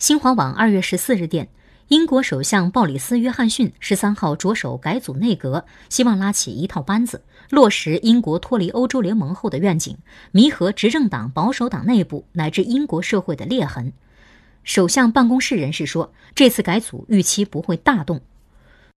新华网二月十四日电英国首相鲍里斯约翰逊十三号着手改组内阁希望拉起一套班子落实英国脱离欧洲联盟后的愿景弥合执政党保守党内部乃至英国社会的裂痕。首相办公室人士说这次改组预期不会大动